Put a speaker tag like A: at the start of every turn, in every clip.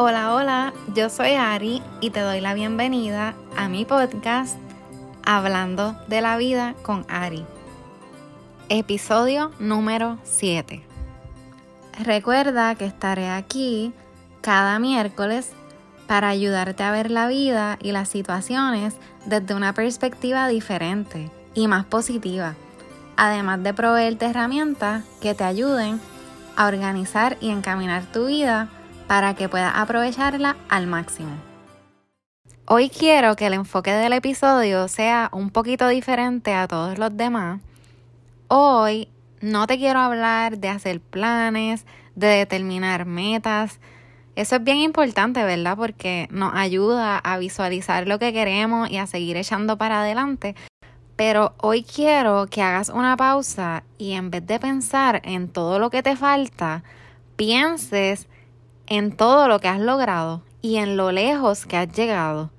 A: Hola, hola, yo soy Ari y te doy la bienvenida a mi podcast Hablando de la vida con Ari. Episodio número 7. Recuerda que estaré aquí cada miércoles para ayudarte a ver la vida y las situaciones desde una perspectiva diferente y más positiva, además de proveerte herramientas que te ayuden a organizar y encaminar tu vida para que puedas aprovecharla al máximo. Hoy quiero que el enfoque del episodio sea un poquito diferente a todos los demás. Hoy no te quiero hablar de hacer planes, de determinar metas. Eso es bien importante, ¿verdad? Porque nos ayuda a visualizar lo que queremos y a seguir echando para adelante. Pero hoy quiero que hagas una pausa y en vez de pensar en todo lo que te falta, pienses en todo lo que has logrado y en lo lejos que has llegado.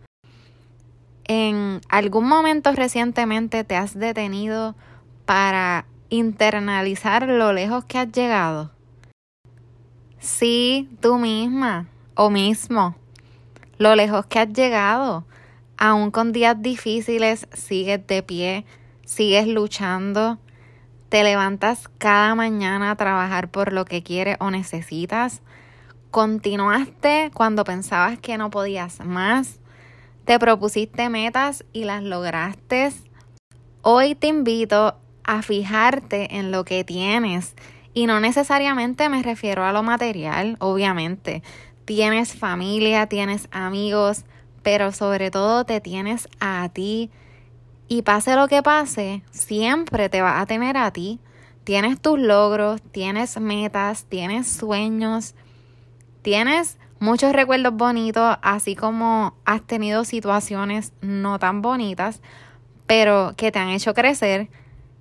A: ¿En algún momento recientemente te has detenido para internalizar lo lejos que has llegado? Sí, tú misma o mismo. Lo lejos que has llegado. Aún con días difíciles, sigues de pie, sigues luchando, te levantas cada mañana a trabajar por lo que quieres o necesitas Continuaste cuando pensabas que no podías más. Te propusiste metas y las lograste. Hoy te invito a fijarte en lo que tienes. Y no necesariamente me refiero a lo material, obviamente. Tienes familia, tienes amigos, pero sobre todo te tienes a ti. Y pase lo que pase, siempre te vas a tener a ti. Tienes tus logros, tienes metas, tienes sueños tienes muchos recuerdos bonitos, así como has tenido situaciones no tan bonitas, pero que te han hecho crecer,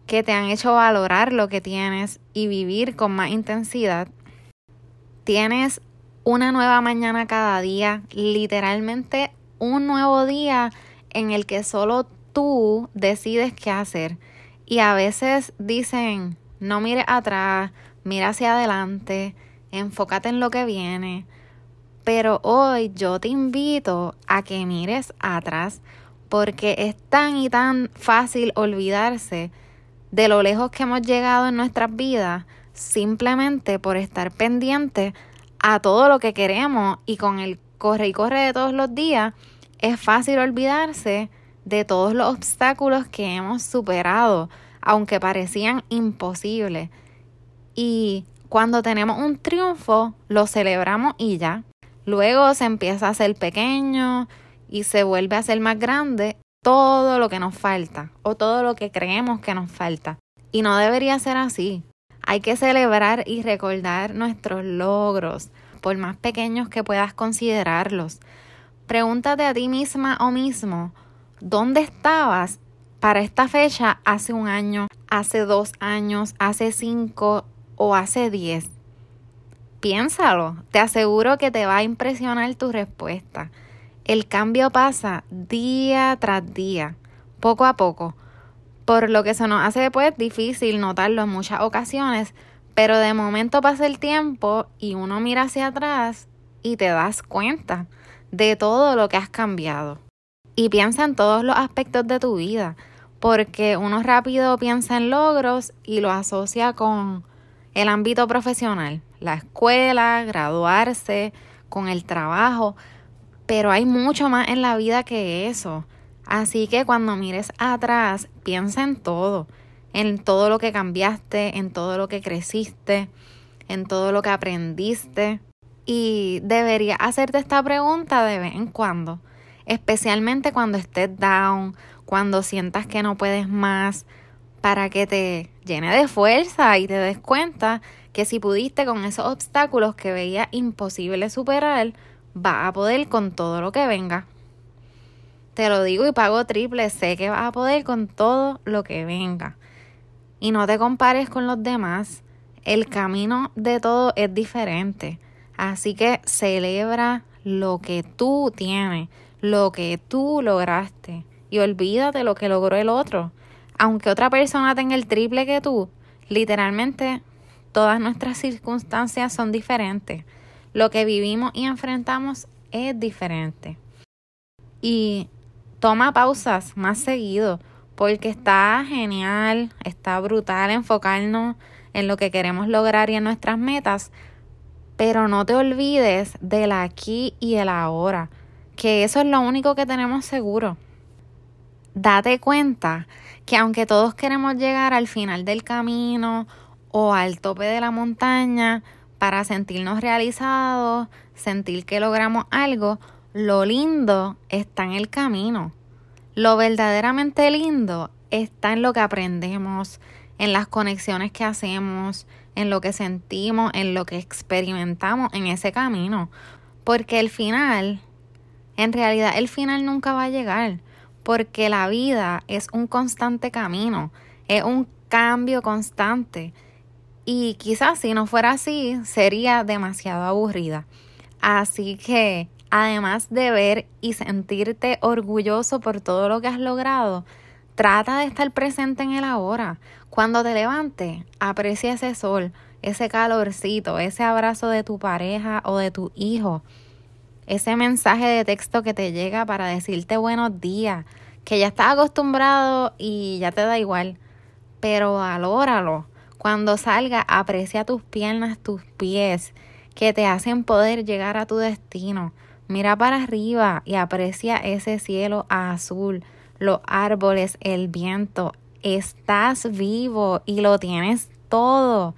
A: que te han hecho valorar lo que tienes y vivir con más intensidad. Tienes una nueva mañana cada día, literalmente un nuevo día en el que solo tú decides qué hacer. Y a veces dicen, no mires atrás, mira hacia adelante, enfócate en lo que viene. Pero hoy yo te invito a que mires atrás porque es tan y tan fácil olvidarse de lo lejos que hemos llegado en nuestras vidas simplemente por estar pendiente a todo lo que queremos y con el corre y corre de todos los días es fácil olvidarse de todos los obstáculos que hemos superado, aunque parecían imposibles. Y cuando tenemos un triunfo, lo celebramos y ya. Luego se empieza a hacer pequeño y se vuelve a ser más grande todo lo que nos falta o todo lo que creemos que nos falta. Y no debería ser así. Hay que celebrar y recordar nuestros logros, por más pequeños que puedas considerarlos. Pregúntate a ti misma o mismo, ¿dónde estabas para esta fecha hace un año, hace dos años, hace cinco o hace 10? Piénsalo, te aseguro que te va a impresionar tu respuesta. El cambio pasa día tras día, poco a poco, por lo que se nos hace pues difícil notarlo en muchas ocasiones, pero de momento pasa el tiempo y uno mira hacia atrás y te das cuenta de todo lo que has cambiado. Y piensa en todos los aspectos de tu vida, porque uno rápido piensa en logros y lo asocia con el ámbito profesional, la escuela, graduarse, con el trabajo, pero hay mucho más en la vida que eso. Así que cuando mires atrás, piensa en todo, en todo lo que cambiaste, en todo lo que creciste, en todo lo que aprendiste. Y deberías hacerte esta pregunta de vez en cuando, especialmente cuando estés down, cuando sientas que no puedes más, para que te llene de fuerza y te des cuenta que si pudiste con esos obstáculos que veía imposible superar, vas a poder con todo lo que venga. Te lo digo y pago triple, sé que vas a poder con todo lo que venga. Y no te compares con los demás. El camino de todo es diferente. Así que celebra lo que tú tienes, lo que tú lograste. Y olvídate lo que logró el otro aunque otra persona tenga el triple que tú, literalmente todas nuestras circunstancias son diferentes. lo que vivimos y enfrentamos es diferente. Y toma pausas más seguido, porque está genial, está brutal enfocarnos en lo que queremos lograr y en nuestras metas, pero no te olvides del aquí y el ahora, que eso es lo único que tenemos seguro. Date cuenta que aunque todos queremos llegar al final del camino o al tope de la montaña para sentirnos realizados, sentir que logramos algo, lo lindo está en el camino. Lo verdaderamente lindo está en lo que aprendemos, en las conexiones que hacemos, en lo que sentimos, en lo que experimentamos en ese camino. Porque el final, en realidad el final nunca va a llegar, porque la vida es un constante camino, es un cambio constante. Y quizás si no fuera así, sería demasiado aburrida. Así que, además de ver y sentirte orgulloso por todo lo que has logrado, trata de estar presente en el ahora. Cuando te levantes, aprecia ese sol, ese calorcito, ese abrazo de tu pareja o de tu hijo, ese mensaje de texto que te llega para decirte buenos días, que ya estás acostumbrado y ya te da igual, pero valóralo. Cuando salga, aprecia tus piernas, tus pies, que te hacen poder llegar a tu destino. Mira para arriba y aprecia ese cielo azul, los árboles, el viento. Estás vivo y lo tienes todo.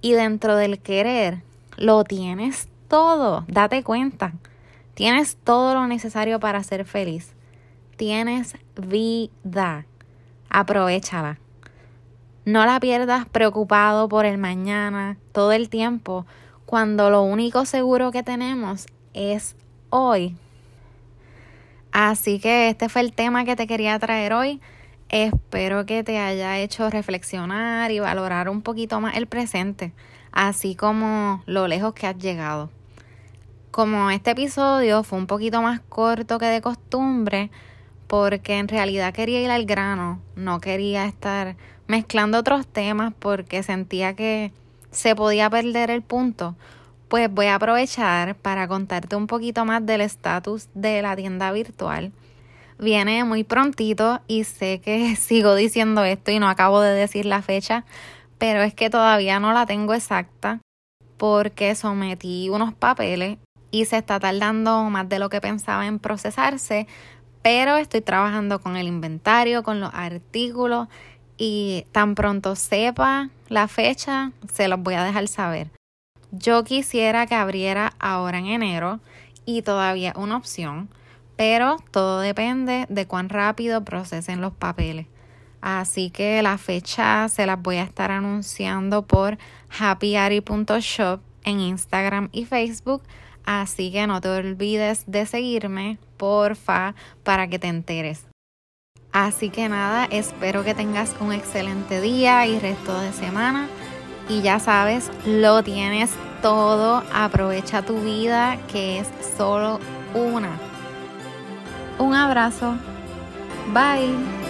A: Y dentro del querer, lo tienes todo. Date cuenta. Tienes todo lo necesario para ser feliz. Tienes vida. Aprovechala. No la pierdas preocupado por el mañana todo el tiempo, cuando lo único seguro que tenemos es hoy. Así que este fue el tema que te quería traer hoy. Espero que te haya hecho reflexionar y valorar un poquito más el presente, así como lo lejos que has llegado. Como este episodio fue un poquito más corto que de costumbre, porque en realidad quería ir al grano, no quería estar mezclando otros temas porque sentía que se podía perder el punto, pues voy a aprovechar para contarte un poquito más del estatus de la tienda virtual. Viene muy prontito y sé que sigo diciendo esto y no acabo de decir la fecha, pero es que todavía no la tengo exacta porque sometí unos papeles y se está tardando más de lo que pensaba en procesarse, pero estoy trabajando con el inventario, con los artículos y tan pronto sepa la fecha, se los voy a dejar saber. Yo quisiera que abriera ahora en enero y todavía una opción, pero todo depende de cuán rápido procesen los papeles. Así que la fecha se las voy a estar anunciando por happyari.shop en Instagram y Facebook. Así que no te olvides de seguirme porfa, para que te enteres. Así que nada, espero que tengas un excelente día y resto de semana. Y ya sabes, lo tienes todo. Aprovecha tu vida, que es solo una. Un abrazo. Bye.